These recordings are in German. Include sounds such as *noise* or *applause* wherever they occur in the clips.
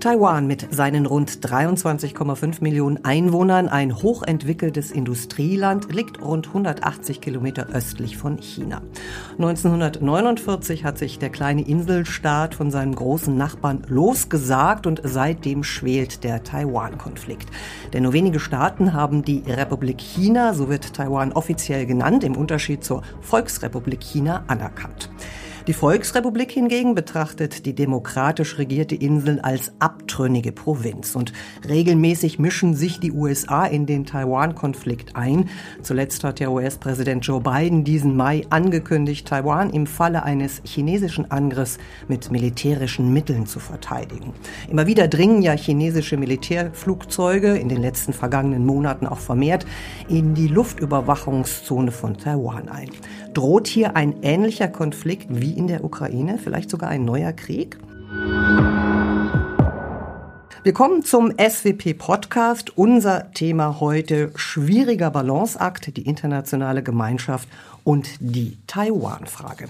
Taiwan mit seinen rund 23,5 Millionen Einwohnern, ein hochentwickeltes Industrieland, liegt rund 180 Kilometer östlich von China. 1949 hat sich der kleine Inselstaat von seinem großen Nachbarn losgesagt und seitdem schwelt der Taiwan-Konflikt. Denn nur wenige Staaten haben die Republik China, so wird Taiwan offiziell genannt, im Unterschied zur Volksrepublik China anerkannt. Die Volksrepublik hingegen betrachtet die demokratisch regierte Insel als abtrünnige Provinz und regelmäßig mischen sich die USA in den Taiwan-Konflikt ein. Zuletzt hat der US-Präsident Joe Biden diesen Mai angekündigt, Taiwan im Falle eines chinesischen Angriffs mit militärischen Mitteln zu verteidigen. Immer wieder dringen ja chinesische Militärflugzeuge in den letzten vergangenen Monaten auch vermehrt in die Luftüberwachungszone von Taiwan ein. Droht hier ein ähnlicher Konflikt wie in der Ukraine, vielleicht sogar ein neuer Krieg? Wir kommen zum SWP Podcast. Unser Thema heute schwieriger Balanceakt, die internationale Gemeinschaft und die Taiwan-Frage.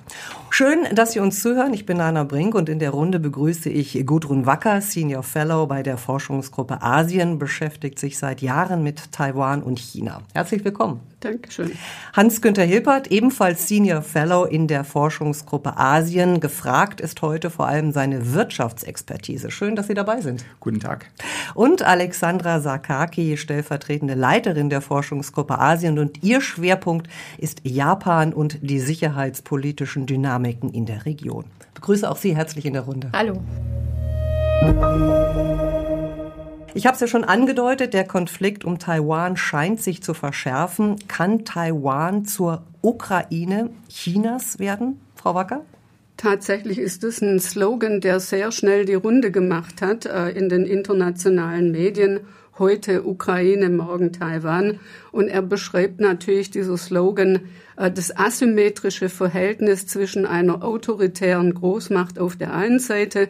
Schön, dass Sie uns zuhören. Ich bin Anna Brink und in der Runde begrüße ich Gudrun Wacker, Senior Fellow bei der Forschungsgruppe Asien, beschäftigt sich seit Jahren mit Taiwan und China. Herzlich willkommen. Dankeschön. Hans-Günther Hilpert, ebenfalls Senior Fellow in der Forschungsgruppe Asien. Gefragt ist heute vor allem seine Wirtschaftsexpertise. Schön, dass Sie dabei sind. Guten Tag. Und Alexandra Sakaki, stellvertretende Leiterin der Forschungsgruppe Asien. Und ihr Schwerpunkt ist Japan und die sicherheitspolitischen Dynamiken in der Region. Ich begrüße auch Sie herzlich in der Runde. Hallo. Ich habe es ja schon angedeutet, der Konflikt um Taiwan scheint sich zu verschärfen. Kann Taiwan zur Ukraine Chinas werden, Frau Wacker? Tatsächlich ist es ein Slogan, der sehr schnell die Runde gemacht hat äh, in den internationalen Medien. Heute Ukraine, morgen Taiwan. Und er beschreibt natürlich dieser Slogan äh, das asymmetrische Verhältnis zwischen einer autoritären Großmacht auf der einen Seite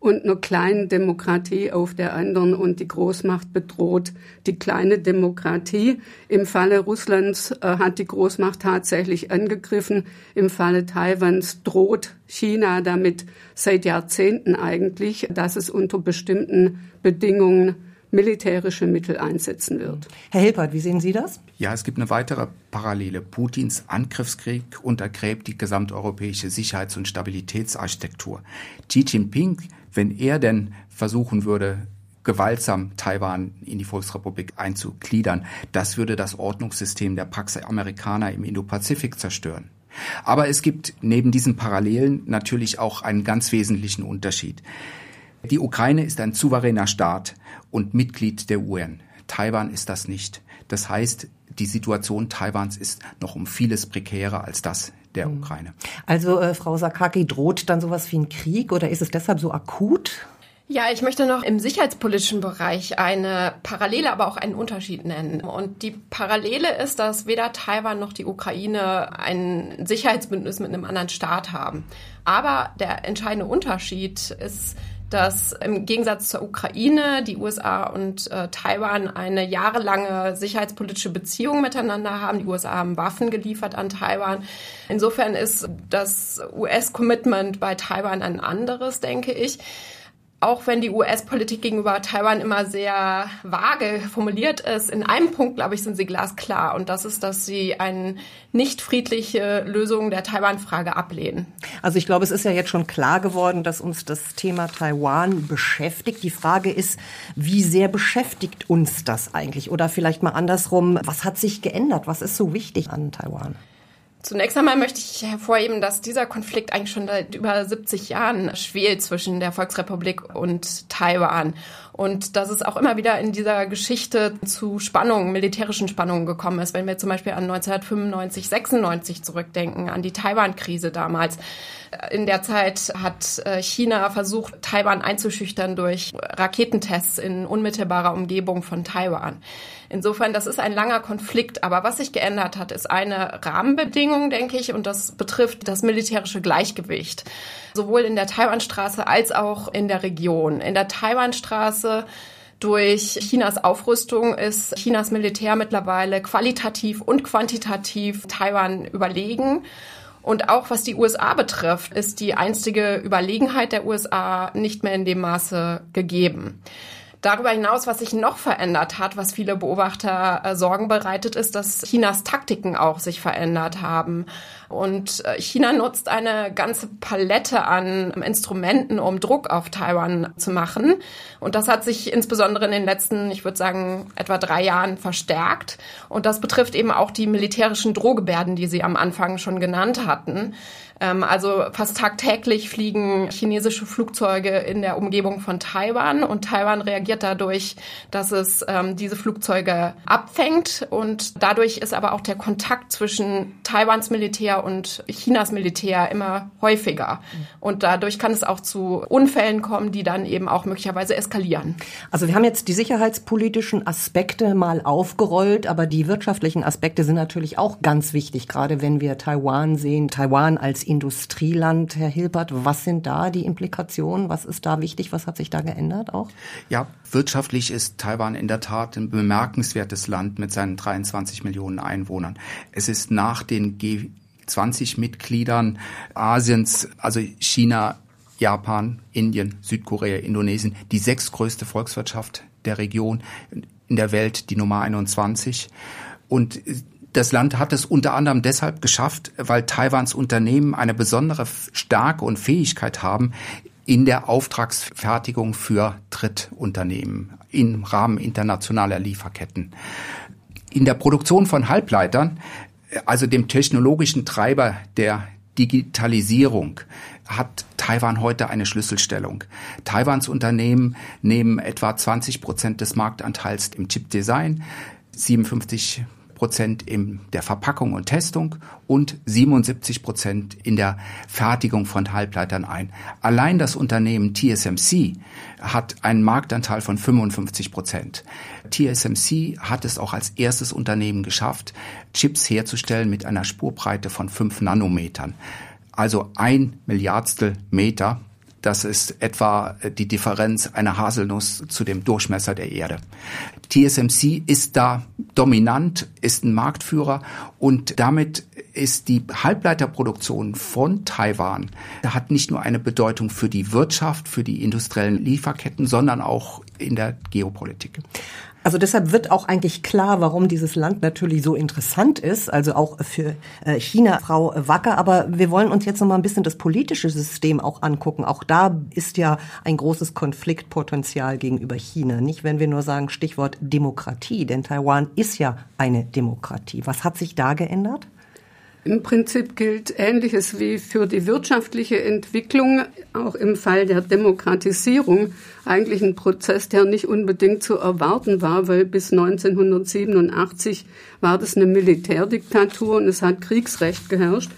und einer kleinen Demokratie auf der anderen und die Großmacht bedroht die kleine Demokratie. Im Falle Russlands äh, hat die Großmacht tatsächlich angegriffen. Im Falle Taiwans droht China damit seit Jahrzehnten eigentlich, dass es unter bestimmten Bedingungen militärische Mittel einsetzen wird. Herr Hilpert, wie sehen Sie das? Ja, es gibt eine weitere Parallele. Putins Angriffskrieg untergräbt die gesamteuropäische Sicherheits- und Stabilitätsarchitektur. Xi Jinping wenn er denn versuchen würde, gewaltsam Taiwan in die Volksrepublik einzugliedern, das würde das Ordnungssystem der Pax Amerikaner im Indopazifik zerstören. Aber es gibt neben diesen Parallelen natürlich auch einen ganz wesentlichen Unterschied. Die Ukraine ist ein souveräner Staat und Mitglied der UN. Taiwan ist das nicht. Das heißt, die Situation Taiwans ist noch um vieles prekärer als das der hm. Ukraine. Also äh, Frau Sakaki, droht dann sowas wie ein Krieg oder ist es deshalb so akut? Ja, ich möchte noch im sicherheitspolitischen Bereich eine Parallele, aber auch einen Unterschied nennen. Und die Parallele ist, dass weder Taiwan noch die Ukraine ein Sicherheitsbündnis mit einem anderen Staat haben. Aber der entscheidende Unterschied ist, dass im Gegensatz zur Ukraine die USA und äh, Taiwan eine jahrelange sicherheitspolitische Beziehung miteinander haben. Die USA haben Waffen geliefert an Taiwan. Insofern ist das US-Commitment bei Taiwan ein anderes, denke ich auch wenn die US-Politik gegenüber Taiwan immer sehr vage formuliert ist, in einem Punkt, glaube ich, sind sie glasklar. Und das ist, dass sie eine nicht friedliche Lösung der Taiwan-Frage ablehnen. Also ich glaube, es ist ja jetzt schon klar geworden, dass uns das Thema Taiwan beschäftigt. Die Frage ist, wie sehr beschäftigt uns das eigentlich? Oder vielleicht mal andersrum, was hat sich geändert? Was ist so wichtig an Taiwan? Zunächst einmal möchte ich hervorheben, dass dieser Konflikt eigentlich schon seit über 70 Jahren schwelt zwischen der Volksrepublik und Taiwan. Und dass es auch immer wieder in dieser Geschichte zu Spannungen, militärischen Spannungen gekommen ist. Wenn wir zum Beispiel an 1995, 96 zurückdenken, an die Taiwan-Krise damals. In der Zeit hat äh, China versucht, Taiwan einzuschüchtern durch Raketentests in unmittelbarer Umgebung von Taiwan. Insofern, das ist ein langer Konflikt. Aber was sich geändert hat, ist eine Rahmenbedingung, denke ich, und das betrifft das militärische Gleichgewicht. Sowohl in der Taiwanstraße als auch in der Region. In der Taiwanstraße durch Chinas Aufrüstung ist Chinas Militär mittlerweile qualitativ und quantitativ Taiwan überlegen. Und auch was die USA betrifft, ist die einstige Überlegenheit der USA nicht mehr in dem Maße gegeben. Darüber hinaus, was sich noch verändert hat, was viele Beobachter äh, Sorgen bereitet, ist, dass Chinas Taktiken auch sich verändert haben. Und äh, China nutzt eine ganze Palette an Instrumenten, um Druck auf Taiwan zu machen. Und das hat sich insbesondere in den letzten, ich würde sagen, etwa drei Jahren verstärkt. Und das betrifft eben auch die militärischen Drohgebärden, die Sie am Anfang schon genannt hatten. Ähm, also fast tagtäglich fliegen chinesische Flugzeuge in der Umgebung von Taiwan und Taiwan reagiert dadurch, dass es ähm, diese Flugzeuge abfängt und dadurch ist aber auch der Kontakt zwischen Taiwans Militär und Chinas Militär immer häufiger und dadurch kann es auch zu Unfällen kommen, die dann eben auch möglicherweise eskalieren. Also wir haben jetzt die sicherheitspolitischen Aspekte mal aufgerollt, aber die wirtschaftlichen Aspekte sind natürlich auch ganz wichtig, gerade wenn wir Taiwan sehen, Taiwan als Industrieland, Herr Hilbert. Was sind da die Implikationen? Was ist da wichtig? Was hat sich da geändert auch? Ja, wirtschaftlich ist Taiwan in der Tat ein bemerkenswertes Land mit seinen 23 Millionen Einwohnern. Es ist nach den G20-Mitgliedern Asiens, also China, Japan, Indien, Südkorea, Indonesien, die sechstgrößte Volkswirtschaft der Region, in der Welt die Nummer 21. Und das Land hat es unter anderem deshalb geschafft, weil Taiwans Unternehmen eine besondere Stärke und Fähigkeit haben in der Auftragsfertigung für Drittunternehmen im Rahmen internationaler Lieferketten. In der Produktion von Halbleitern, also dem technologischen Treiber der Digitalisierung, hat Taiwan heute eine Schlüsselstellung. Taiwans Unternehmen nehmen etwa 20 Prozent des Marktanteils im Chipdesign, 57 Prozent in der Verpackung und Testung und 77 Prozent in der Fertigung von Halbleitern ein. Allein das Unternehmen TSMC hat einen Marktanteil von 55 Prozent. TSMC hat es auch als erstes Unternehmen geschafft, Chips herzustellen mit einer Spurbreite von 5 Nanometern. Also ein Milliardstel Meter das ist etwa die Differenz einer Haselnuss zu dem Durchmesser der Erde. TSMC ist da dominant, ist ein Marktführer und damit ist die Halbleiterproduktion von Taiwan, hat nicht nur eine Bedeutung für die Wirtschaft, für die industriellen Lieferketten, sondern auch in der Geopolitik. Also deshalb wird auch eigentlich klar, warum dieses Land natürlich so interessant ist, also auch für äh, China, Frau Wacker. Aber wir wollen uns jetzt noch mal ein bisschen das politische System auch angucken. Auch da ist ja ein großes Konfliktpotenzial gegenüber China. Nicht, wenn wir nur sagen Stichwort Demokratie, denn Taiwan ist ja eine Demokratie. Was hat sich da geändert? Im Prinzip gilt Ähnliches wie für die wirtschaftliche Entwicklung, auch im Fall der Demokratisierung, eigentlich ein Prozess, der nicht unbedingt zu erwarten war, weil bis 1987 war das eine Militärdiktatur und es hat Kriegsrecht geherrscht.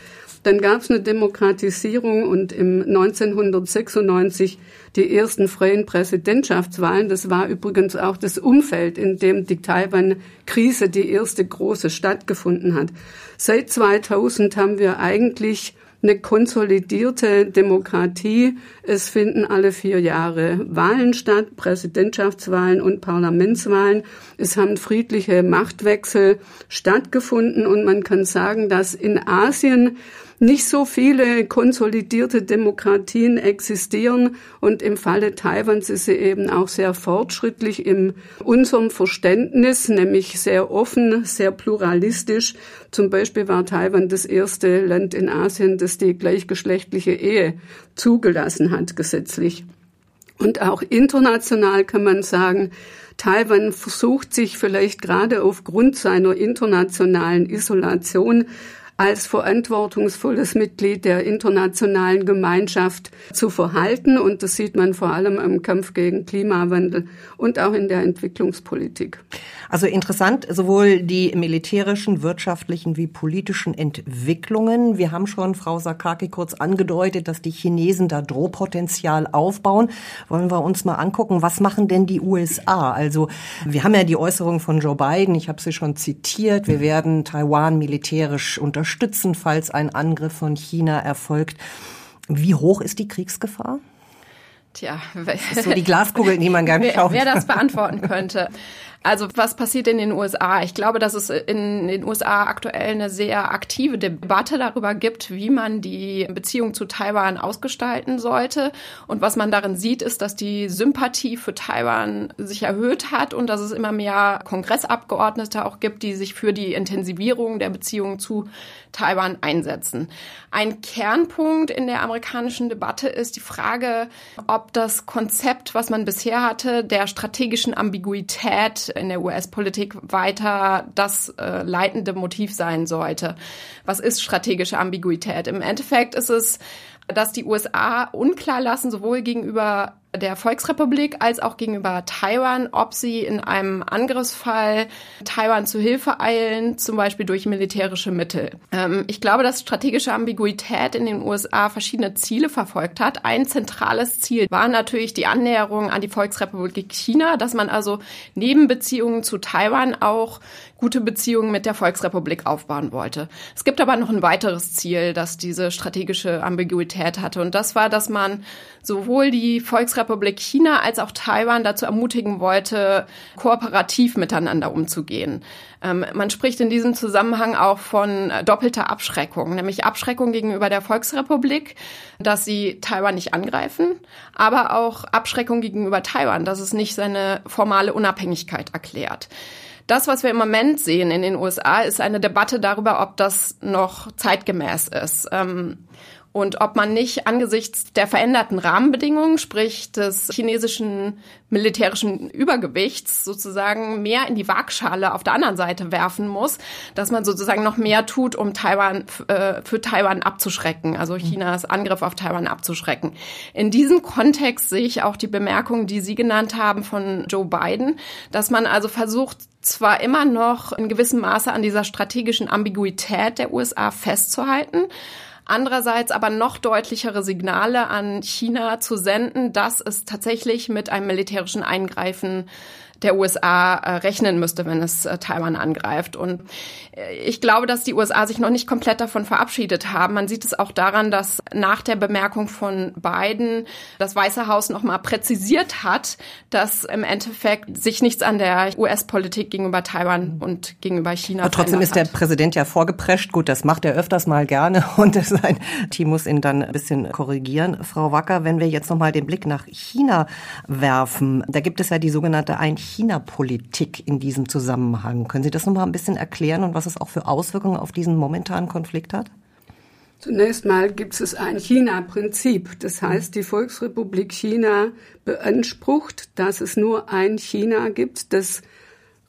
Dann gab es eine Demokratisierung und im 1996 die ersten freien Präsidentschaftswahlen. Das war übrigens auch das Umfeld, in dem die Taiwan-Krise die erste große stattgefunden hat. Seit 2000 haben wir eigentlich eine konsolidierte Demokratie. Es finden alle vier Jahre Wahlen statt, Präsidentschaftswahlen und Parlamentswahlen. Es haben friedliche Machtwechsel stattgefunden und man kann sagen, dass in Asien nicht so viele konsolidierte Demokratien existieren und im Falle Taiwans ist sie eben auch sehr fortschrittlich in unserem Verständnis, nämlich sehr offen, sehr pluralistisch. Zum Beispiel war Taiwan das erste Land in Asien, das die gleichgeschlechtliche Ehe zugelassen hat gesetzlich. Und auch international kann man sagen, Taiwan versucht sich vielleicht gerade aufgrund seiner internationalen Isolation als verantwortungsvolles Mitglied der internationalen Gemeinschaft zu verhalten. Und das sieht man vor allem im Kampf gegen Klimawandel und auch in der Entwicklungspolitik. Also interessant, sowohl die militärischen, wirtschaftlichen wie politischen Entwicklungen. Wir haben schon, Frau Sakaki, kurz angedeutet, dass die Chinesen da Drohpotenzial aufbauen. Wollen wir uns mal angucken, was machen denn die USA? Also wir haben ja die Äußerung von Joe Biden, ich habe sie schon zitiert, wir werden Taiwan militärisch unterstützen, falls ein Angriff von China erfolgt. Wie hoch ist die Kriegsgefahr? Tja, so die Glaskugel, die man gar *laughs* nicht wer, wer das beantworten könnte. Also was passiert in den USA? Ich glaube, dass es in den USA aktuell eine sehr aktive Debatte darüber gibt, wie man die Beziehung zu Taiwan ausgestalten sollte. Und was man darin sieht, ist, dass die Sympathie für Taiwan sich erhöht hat und dass es immer mehr Kongressabgeordnete auch gibt, die sich für die Intensivierung der Beziehungen zu Taiwan einsetzen. Ein Kernpunkt in der amerikanischen Debatte ist die Frage, ob das Konzept, was man bisher hatte, der strategischen Ambiguität in der US-Politik weiter das äh, leitende Motiv sein sollte. Was ist strategische Ambiguität? Im Endeffekt ist es dass die USA unklar lassen, sowohl gegenüber der Volksrepublik als auch gegenüber Taiwan, ob sie in einem Angriffsfall Taiwan zu Hilfe eilen, zum Beispiel durch militärische Mittel. Ähm, ich glaube, dass strategische Ambiguität in den USA verschiedene Ziele verfolgt hat. Ein zentrales Ziel war natürlich die Annäherung an die Volksrepublik China, dass man also neben Beziehungen zu Taiwan auch gute Beziehungen mit der Volksrepublik aufbauen wollte. Es gibt aber noch ein weiteres Ziel, das diese strategische Ambiguität hatte. Und das war, dass man sowohl die Volksrepublik China als auch Taiwan dazu ermutigen wollte, kooperativ miteinander umzugehen. Ähm, man spricht in diesem Zusammenhang auch von doppelter Abschreckung, nämlich Abschreckung gegenüber der Volksrepublik, dass sie Taiwan nicht angreifen, aber auch Abschreckung gegenüber Taiwan, dass es nicht seine formale Unabhängigkeit erklärt. Das, was wir im Moment sehen in den USA, ist eine Debatte darüber, ob das noch zeitgemäß ist. Ähm, und ob man nicht angesichts der veränderten Rahmenbedingungen, sprich des chinesischen militärischen Übergewichts, sozusagen mehr in die Waagschale auf der anderen Seite werfen muss, dass man sozusagen noch mehr tut, um Taiwan äh, für Taiwan abzuschrecken, also Chinas Angriff auf Taiwan abzuschrecken. In diesem Kontext sehe ich auch die Bemerkung, die Sie genannt haben von Joe Biden, dass man also versucht, zwar immer noch in gewissem Maße an dieser strategischen Ambiguität der USA festzuhalten, andererseits aber noch deutlichere Signale an China zu senden, dass es tatsächlich mit einem militärischen Eingreifen der USA äh, rechnen müsste, wenn es äh, Taiwan angreift. Und äh, ich glaube, dass die USA sich noch nicht komplett davon verabschiedet haben. Man sieht es auch daran, dass nach der Bemerkung von Biden das Weiße Haus nochmal präzisiert hat, dass im Endeffekt sich nichts an der US-Politik gegenüber Taiwan und gegenüber China. Aber trotzdem ist der hat. Präsident ja vorgeprescht. Gut, das macht er öfters mal gerne *laughs* und sein Team muss ihn dann ein bisschen korrigieren. Frau Wacker, wenn wir jetzt nochmal den Blick nach China werfen, da gibt es ja die sogenannte ein China-Politik in diesem Zusammenhang. Können Sie das noch mal ein bisschen erklären und was es auch für Auswirkungen auf diesen momentanen Konflikt hat? Zunächst mal gibt es ein China-Prinzip. Das heißt, die Volksrepublik China beansprucht, dass es nur ein China gibt, das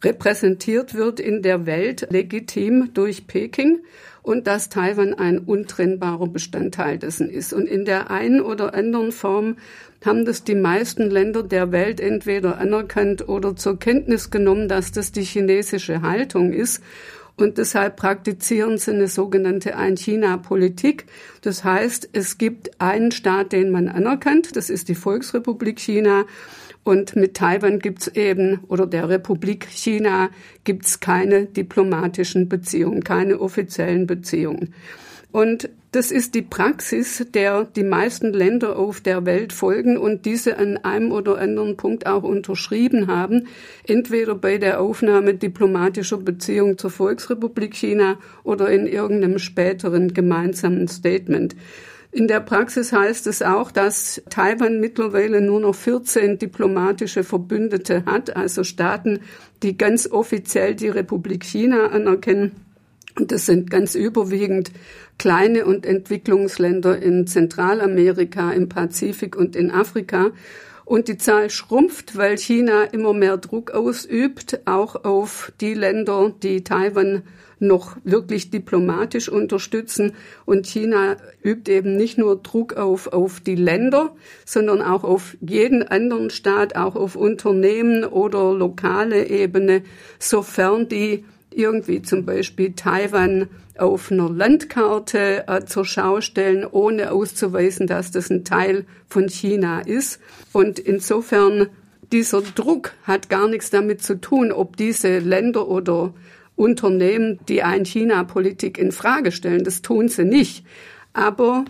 repräsentiert wird in der Welt legitim durch Peking und dass Taiwan ein untrennbarer Bestandteil dessen ist. Und in der einen oder anderen Form haben das die meisten Länder der Welt entweder anerkannt oder zur Kenntnis genommen, dass das die chinesische Haltung ist. Und deshalb praktizieren sie eine sogenannte Ein-China-Politik. Das heißt, es gibt einen Staat, den man anerkennt, das ist die Volksrepublik China. Und mit Taiwan gibt's eben, oder der Republik China gibt's keine diplomatischen Beziehungen, keine offiziellen Beziehungen. Und das ist die Praxis, der die meisten Länder auf der Welt folgen und diese an einem oder anderen Punkt auch unterschrieben haben, entweder bei der Aufnahme diplomatischer Beziehungen zur Volksrepublik China oder in irgendeinem späteren gemeinsamen Statement. In der Praxis heißt es auch, dass Taiwan mittlerweile nur noch 14 diplomatische Verbündete hat, also Staaten, die ganz offiziell die Republik China anerkennen. Und das sind ganz überwiegend kleine und Entwicklungsländer in Zentralamerika, im Pazifik und in Afrika. Und die Zahl schrumpft, weil China immer mehr Druck ausübt, auch auf die Länder, die Taiwan noch wirklich diplomatisch unterstützen. Und China übt eben nicht nur Druck auf, auf die Länder, sondern auch auf jeden anderen Staat, auch auf Unternehmen oder lokale Ebene, sofern die irgendwie zum Beispiel Taiwan auf einer Landkarte äh, zur Schau stellen, ohne auszuweisen, dass das ein Teil von China ist. Und insofern dieser Druck hat gar nichts damit zu tun, ob diese Länder oder Unternehmen die Ein-China-Politik in Frage stellen. Das tun sie nicht. Aber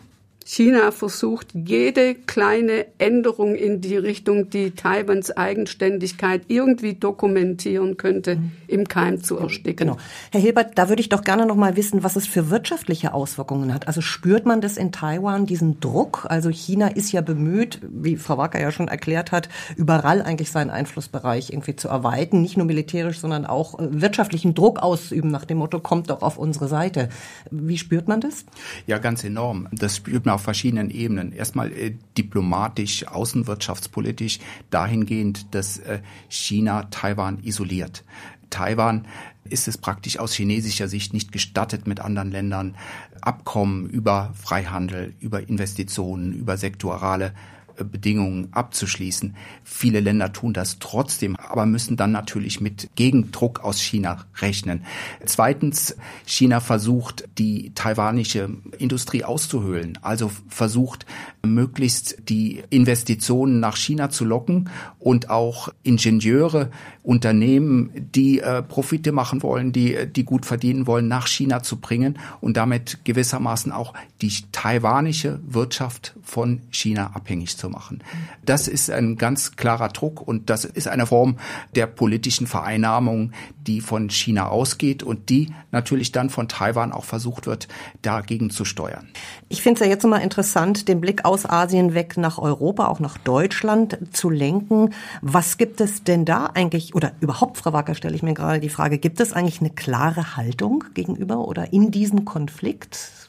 China versucht, jede kleine Änderung in die Richtung, die Taiwans Eigenständigkeit irgendwie dokumentieren könnte, im Keim zu ersticken. Genau. Herr Hilbert, da würde ich doch gerne noch mal wissen, was es für wirtschaftliche Auswirkungen hat. Also spürt man das in Taiwan, diesen Druck? Also China ist ja bemüht, wie Frau Wacker ja schon erklärt hat, überall eigentlich seinen Einflussbereich irgendwie zu erweitern, nicht nur militärisch, sondern auch äh, wirtschaftlichen Druck auszuüben, nach dem Motto, kommt doch auf unsere Seite. Wie spürt man das? Ja, ganz enorm. Das spürt man auf verschiedenen Ebenen. Erstmal äh, diplomatisch, außenwirtschaftspolitisch, dahingehend, dass äh, China Taiwan isoliert. Taiwan ist es praktisch aus chinesischer Sicht nicht gestattet, mit anderen Ländern Abkommen über Freihandel, über Investitionen, über sektorale Bedingungen abzuschließen. Viele Länder tun das trotzdem, aber müssen dann natürlich mit Gegendruck aus China rechnen. Zweitens, China versucht, die taiwanische Industrie auszuhöhlen, also versucht, möglichst die Investitionen nach China zu locken und auch Ingenieure, Unternehmen, die äh, Profite machen wollen, die, die gut verdienen wollen, nach China zu bringen und damit gewissermaßen auch die taiwanische Wirtschaft von China abhängig zu machen. Das ist ein ganz klarer Druck und das ist eine Form der politischen Vereinnahmung, die von China ausgeht und die natürlich dann von Taiwan auch versucht wird, dagegen zu steuern. Ich finde es ja jetzt mal interessant, den Blick aus Asien weg nach Europa, auch nach Deutschland zu lenken. Was gibt es denn da eigentlich, oder überhaupt, Frau Wacker, stelle ich mir gerade die Frage, gibt es eigentlich eine klare Haltung gegenüber oder in diesem Konflikt?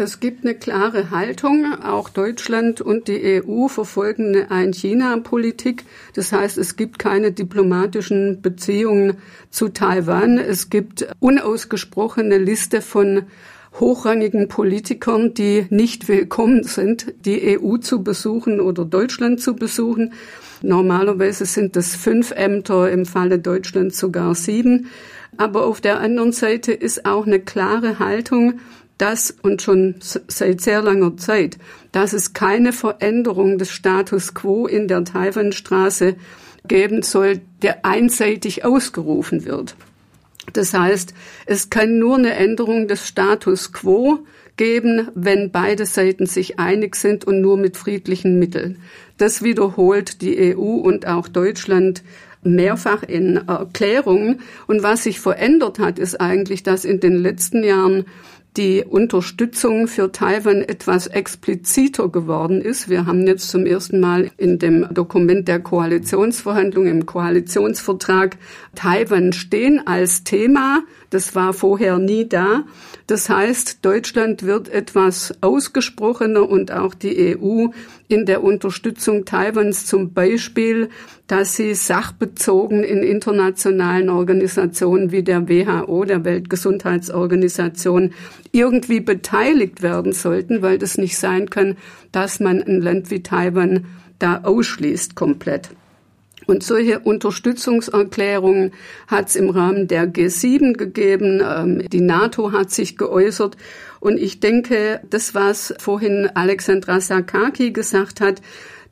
Es gibt eine klare Haltung. Auch Deutschland und die EU verfolgen eine Ein-China-Politik. Das heißt, es gibt keine diplomatischen Beziehungen zu Taiwan. Es gibt unausgesprochene Liste von hochrangigen Politikern, die nicht willkommen sind, die EU zu besuchen oder Deutschland zu besuchen. Normalerweise sind das fünf Ämter, im Falle Deutschlands sogar sieben. Aber auf der anderen Seite ist auch eine klare Haltung, dass und schon seit sehr langer Zeit, dass es keine Veränderung des Status quo in der Taiwanstraße geben soll, der einseitig ausgerufen wird. Das heißt, es kann nur eine Änderung des Status quo geben, wenn beide Seiten sich einig sind und nur mit friedlichen Mitteln. Das wiederholt die EU und auch Deutschland mehrfach in Erklärungen. Und was sich verändert hat, ist eigentlich, dass in den letzten Jahren die Unterstützung für Taiwan etwas expliziter geworden ist. Wir haben jetzt zum ersten Mal in dem Dokument der Koalitionsverhandlungen im Koalitionsvertrag Taiwan stehen als Thema. Das war vorher nie da. Das heißt, Deutschland wird etwas ausgesprochener und auch die EU in der Unterstützung Taiwans zum Beispiel, dass sie sachbezogen in internationalen Organisationen wie der WHO, der Weltgesundheitsorganisation, irgendwie beteiligt werden sollten, weil das nicht sein kann, dass man ein Land wie Taiwan da ausschließt komplett. Und solche Unterstützungserklärungen hat es im Rahmen der G7 gegeben. Ähm, die NATO hat sich geäußert. Und ich denke, das, was vorhin Alexandra Sakaki gesagt hat,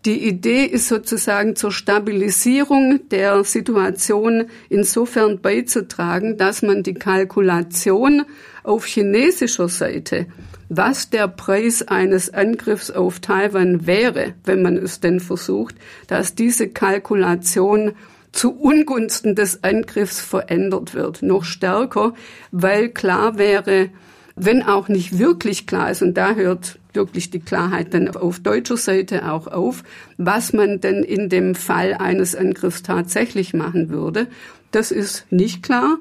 die Idee ist sozusagen zur Stabilisierung der Situation insofern beizutragen, dass man die Kalkulation auf chinesischer Seite was der Preis eines Angriffs auf Taiwan wäre, wenn man es denn versucht, dass diese Kalkulation zu Ungunsten des Angriffs verändert wird. Noch stärker, weil klar wäre, wenn auch nicht wirklich klar ist, und da hört wirklich die Klarheit dann auf deutscher Seite auch auf, was man denn in dem Fall eines Angriffs tatsächlich machen würde. Das ist nicht klar,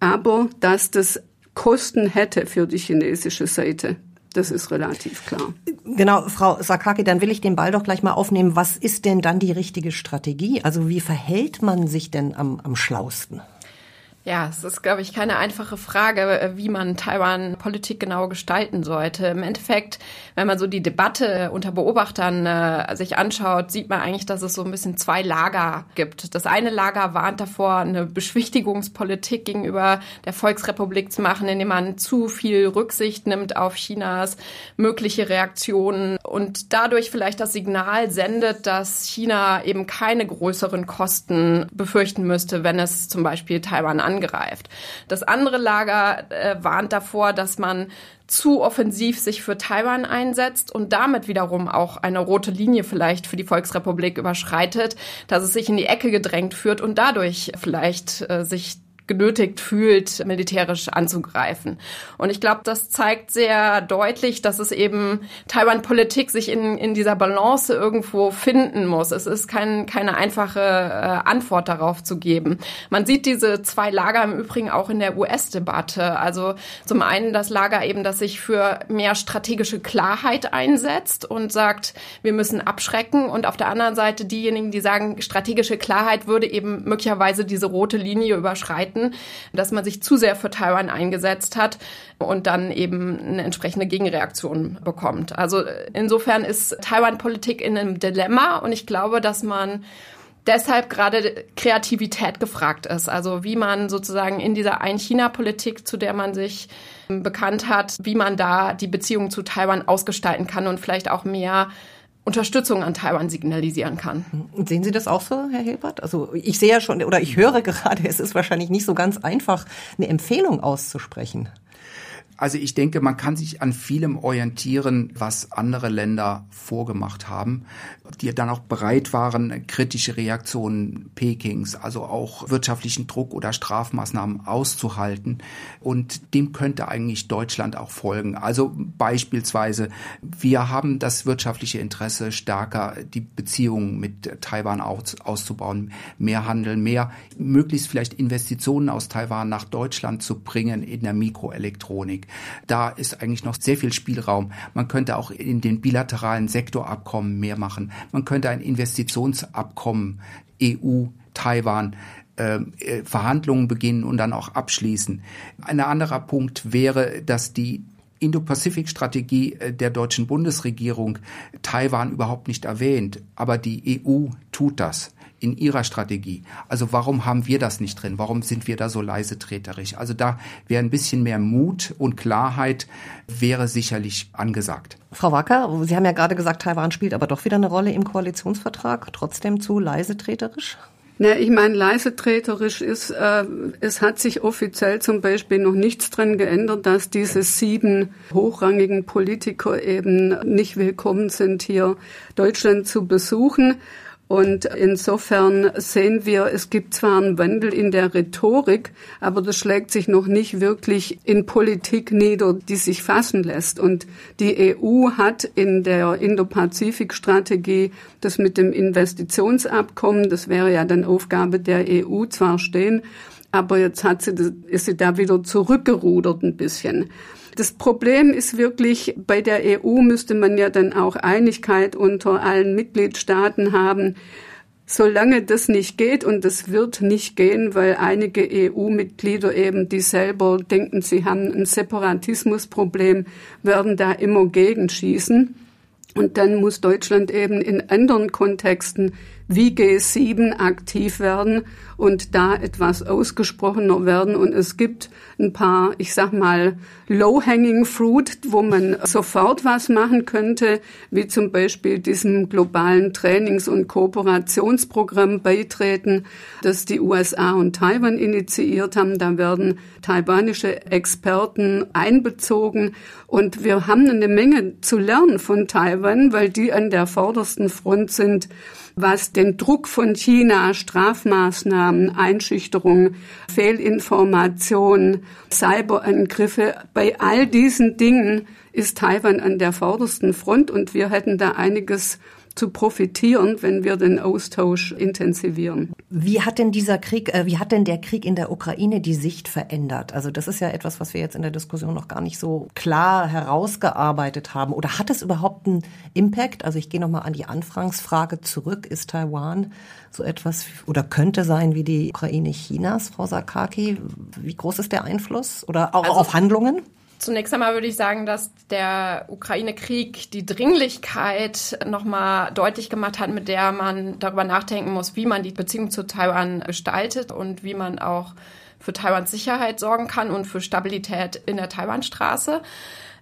aber dass das Kosten hätte für die chinesische Seite. Das ist relativ klar. Genau, Frau Sakaki, dann will ich den Ball doch gleich mal aufnehmen. Was ist denn dann die richtige Strategie? Also wie verhält man sich denn am, am schlausten? Ja, es ist, glaube ich, keine einfache Frage, wie man Taiwan-Politik genau gestalten sollte. Im Endeffekt, wenn man so die Debatte unter Beobachtern äh, sich anschaut, sieht man eigentlich, dass es so ein bisschen zwei Lager gibt. Das eine Lager warnt davor, eine Beschwichtigungspolitik gegenüber der Volksrepublik zu machen, indem man zu viel Rücksicht nimmt auf Chinas mögliche Reaktionen und dadurch vielleicht das Signal sendet, dass China eben keine größeren Kosten befürchten müsste, wenn es zum Beispiel Taiwan an angreift. Das andere Lager äh, warnt davor, dass man zu offensiv sich für Taiwan einsetzt und damit wiederum auch eine rote Linie vielleicht für die Volksrepublik überschreitet, dass es sich in die Ecke gedrängt führt und dadurch vielleicht äh, sich genötigt fühlt, militärisch anzugreifen. Und ich glaube, das zeigt sehr deutlich, dass es eben Taiwan-Politik sich in, in dieser Balance irgendwo finden muss. Es ist kein, keine einfache äh, Antwort darauf zu geben. Man sieht diese zwei Lager im Übrigen auch in der US-Debatte. Also zum einen das Lager eben, das sich für mehr strategische Klarheit einsetzt und sagt, wir müssen abschrecken. Und auf der anderen Seite diejenigen, die sagen, strategische Klarheit würde eben möglicherweise diese rote Linie überschreiten Seiten, dass man sich zu sehr für Taiwan eingesetzt hat und dann eben eine entsprechende Gegenreaktion bekommt. Also insofern ist Taiwan-Politik in einem Dilemma und ich glaube, dass man deshalb gerade Kreativität gefragt ist. Also wie man sozusagen in dieser Ein-China-Politik, zu der man sich bekannt hat, wie man da die Beziehung zu Taiwan ausgestalten kann und vielleicht auch mehr Unterstützung an Taiwan signalisieren kann. Sehen Sie das auch so, Herr Hilbert? Also ich sehe ja schon, oder ich höre *laughs* gerade, es ist wahrscheinlich nicht so ganz einfach, eine Empfehlung auszusprechen. Also ich denke, man kann sich an vielem orientieren, was andere Länder vorgemacht haben, die dann auch bereit waren, kritische Reaktionen Pekings, also auch wirtschaftlichen Druck oder Strafmaßnahmen auszuhalten. Und dem könnte eigentlich Deutschland auch folgen. Also beispielsweise, wir haben das wirtschaftliche Interesse, stärker die Beziehungen mit Taiwan aus, auszubauen, mehr Handel, mehr, möglichst vielleicht Investitionen aus Taiwan nach Deutschland zu bringen in der Mikroelektronik. Da ist eigentlich noch sehr viel Spielraum. Man könnte auch in den bilateralen Sektorabkommen mehr machen. Man könnte ein Investitionsabkommen EU, Taiwan, ähm, äh, Verhandlungen beginnen und dann auch abschließen. Ein anderer Punkt wäre, dass die Indo-Pazifik-Strategie äh, der deutschen Bundesregierung Taiwan überhaupt nicht erwähnt, aber die EU tut das in ihrer Strategie. Also warum haben wir das nicht drin? Warum sind wir da so leise treterisch? Also da wäre ein bisschen mehr Mut und Klarheit wäre sicherlich angesagt. Frau Wacker, Sie haben ja gerade gesagt, Taiwan spielt aber doch wieder eine Rolle im Koalitionsvertrag, trotzdem zu leise treterisch? Ja, ich meine, leise treterisch ist, äh, es hat sich offiziell zum Beispiel noch nichts dran geändert, dass diese sieben hochrangigen Politiker eben nicht willkommen sind, hier Deutschland zu besuchen. Und insofern sehen wir, es gibt zwar einen Wandel in der Rhetorik, aber das schlägt sich noch nicht wirklich in Politik nieder, die sich fassen lässt. Und die EU hat in der Indo-Pazifik-Strategie das mit dem Investitionsabkommen, das wäre ja dann Aufgabe der EU zwar stehen, aber jetzt hat sie, ist sie da wieder zurückgerudert ein bisschen. Das Problem ist wirklich, bei der EU müsste man ja dann auch Einigkeit unter allen Mitgliedstaaten haben. Solange das nicht geht, und das wird nicht gehen, weil einige EU-Mitglieder eben, die selber denken, sie haben ein Separatismusproblem, werden da immer gegenschießen. Und dann muss Deutschland eben in anderen Kontexten wie G7 aktiv werden und da etwas ausgesprochener werden. Und es gibt ein paar, ich sag mal, low-hanging fruit, wo man sofort was machen könnte, wie zum Beispiel diesem globalen Trainings- und Kooperationsprogramm beitreten, das die USA und Taiwan initiiert haben. Da werden taiwanische Experten einbezogen. Und wir haben eine Menge zu lernen von Taiwan, weil die an der vordersten Front sind was den Druck von China, Strafmaßnahmen, Einschüchterung, Fehlinformation, Cyberangriffe, bei all diesen Dingen ist Taiwan an der vordersten Front und wir hätten da einiges zu profitieren, wenn wir den Austausch intensivieren. Wie hat denn dieser Krieg, äh, wie hat denn der Krieg in der Ukraine die Sicht verändert? Also das ist ja etwas, was wir jetzt in der Diskussion noch gar nicht so klar herausgearbeitet haben. Oder hat es überhaupt einen Impact? Also ich gehe nochmal an die Anfangsfrage zurück. Ist Taiwan so etwas oder könnte sein wie die Ukraine Chinas, Frau Sakaki? Wie groß ist der Einfluss? Oder auch also, auf Handlungen? Zunächst einmal würde ich sagen, dass der Ukraine-Krieg die Dringlichkeit nochmal deutlich gemacht hat, mit der man darüber nachdenken muss, wie man die Beziehung zu Taiwan gestaltet und wie man auch für Taiwans Sicherheit sorgen kann und für Stabilität in der Taiwanstraße.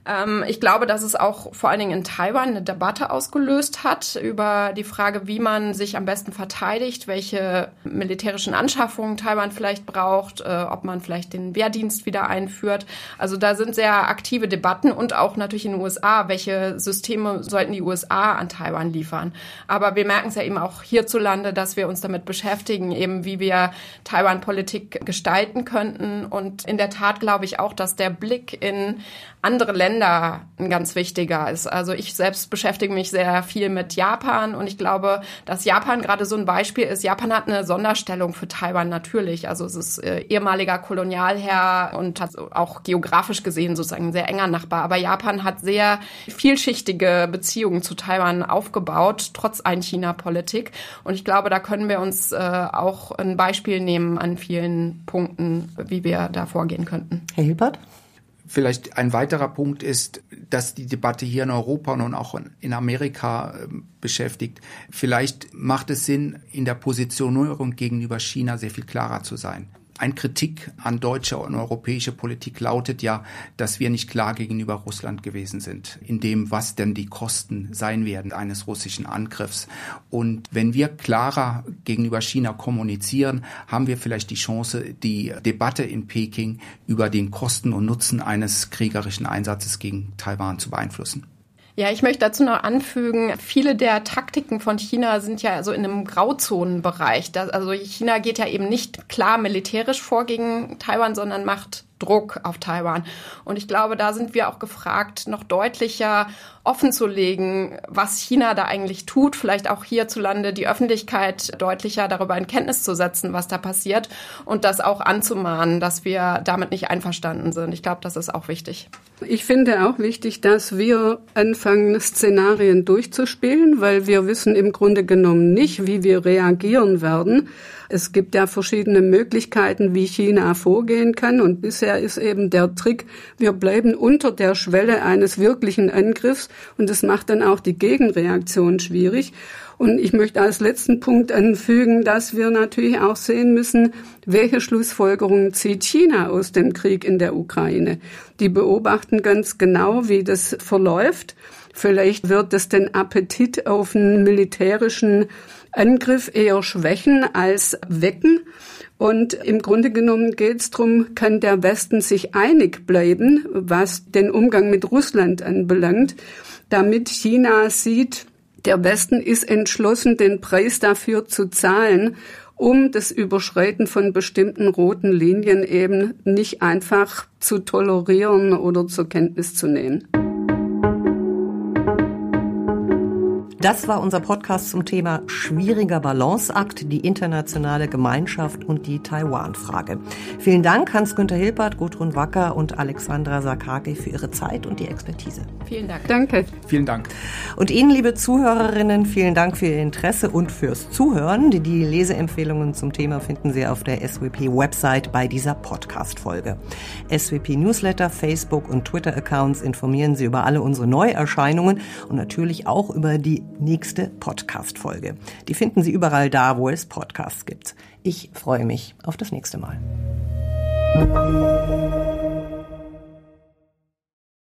Ähm, ich glaube, dass es auch vor allen Dingen in Taiwan eine Debatte ausgelöst hat über die Frage, wie man sich am besten verteidigt, welche militärischen Anschaffungen Taiwan vielleicht braucht, äh, ob man vielleicht den Wehrdienst wieder einführt. Also da sind sehr aktive Debatten und auch natürlich in den USA, welche Systeme sollten die USA an Taiwan liefern. Aber wir merken es ja eben auch hierzulande, dass wir uns damit beschäftigen, eben wie wir Taiwan-Politik gestalten könnten. Und in der Tat glaube ich auch, dass der Blick in andere Länder ein ganz wichtiger ist. Also ich selbst beschäftige mich sehr viel mit Japan und ich glaube, dass Japan gerade so ein Beispiel ist. Japan hat eine Sonderstellung für Taiwan natürlich. Also es ist äh, ehemaliger Kolonialherr und hat auch geografisch gesehen sozusagen ein sehr enger Nachbar. Aber Japan hat sehr vielschichtige Beziehungen zu Taiwan aufgebaut, trotz Ein-China-Politik. Und ich glaube, da können wir uns äh, auch ein Beispiel nehmen an vielen Punkten, wie wir da vorgehen könnten. Herr Hilbert? Vielleicht ein weiterer Punkt ist, dass die Debatte hier in Europa und auch in Amerika ähm, beschäftigt. Vielleicht macht es Sinn, in der Positionierung gegenüber China sehr viel klarer zu sein. Ein Kritik an deutsche und europäische Politik lautet ja, dass wir nicht klar gegenüber Russland gewesen sind, in dem, was denn die Kosten sein werden eines russischen Angriffs. Und wenn wir klarer gegenüber China kommunizieren, haben wir vielleicht die Chance, die Debatte in Peking über den Kosten und Nutzen eines kriegerischen Einsatzes gegen Taiwan zu beeinflussen. Ja, ich möchte dazu noch anfügen, viele der Taktiken von China sind ja so in einem Grauzonenbereich. also China geht ja eben nicht klar militärisch vor gegen Taiwan, sondern macht Druck auf Taiwan. Und ich glaube, da sind wir auch gefragt, noch deutlicher offen zu legen, was China da eigentlich tut, vielleicht auch hierzulande die Öffentlichkeit deutlicher darüber in Kenntnis zu setzen, was da passiert und das auch anzumahnen, dass wir damit nicht einverstanden sind. Ich glaube, das ist auch wichtig. Ich finde auch wichtig, dass wir anfangen, Szenarien durchzuspielen, weil wir wissen im Grunde genommen nicht, wie wir reagieren werden. Es gibt ja verschiedene Möglichkeiten, wie China vorgehen kann. Und bisher ist eben der Trick, wir bleiben unter der Schwelle eines wirklichen Angriffs. Und das macht dann auch die Gegenreaktion schwierig. Und ich möchte als letzten Punkt anfügen, dass wir natürlich auch sehen müssen, welche Schlussfolgerungen zieht China aus dem Krieg in der Ukraine. Die beobachten ganz genau, wie das verläuft. Vielleicht wird es den Appetit auf einen militärischen Angriff eher schwächen als wecken. Und im Grunde genommen geht es darum, kann der Westen sich einig bleiben, was den Umgang mit Russland anbelangt, damit China sieht, der Westen ist entschlossen, den Preis dafür zu zahlen, um das Überschreiten von bestimmten roten Linien eben nicht einfach zu tolerieren oder zur Kenntnis zu nehmen. Das war unser Podcast zum Thema schwieriger Balanceakt, die internationale Gemeinschaft und die Taiwan-Frage. Vielen Dank Hans-Günter Hilpert, Gudrun Wacker und Alexandra Sakake für ihre Zeit und die Expertise. Vielen Dank. Danke. Vielen Dank. Und Ihnen, liebe Zuhörerinnen, vielen Dank für Ihr Interesse und fürs Zuhören. Die Leseempfehlungen zum Thema finden Sie auf der SWP-Website bei dieser Podcast-Folge. SWP-Newsletter, Facebook und Twitter-Accounts informieren Sie über alle unsere Neuerscheinungen und natürlich auch über die nächste Podcast-Folge. Die finden Sie überall da, wo es Podcasts gibt. Ich freue mich auf das nächste Mal.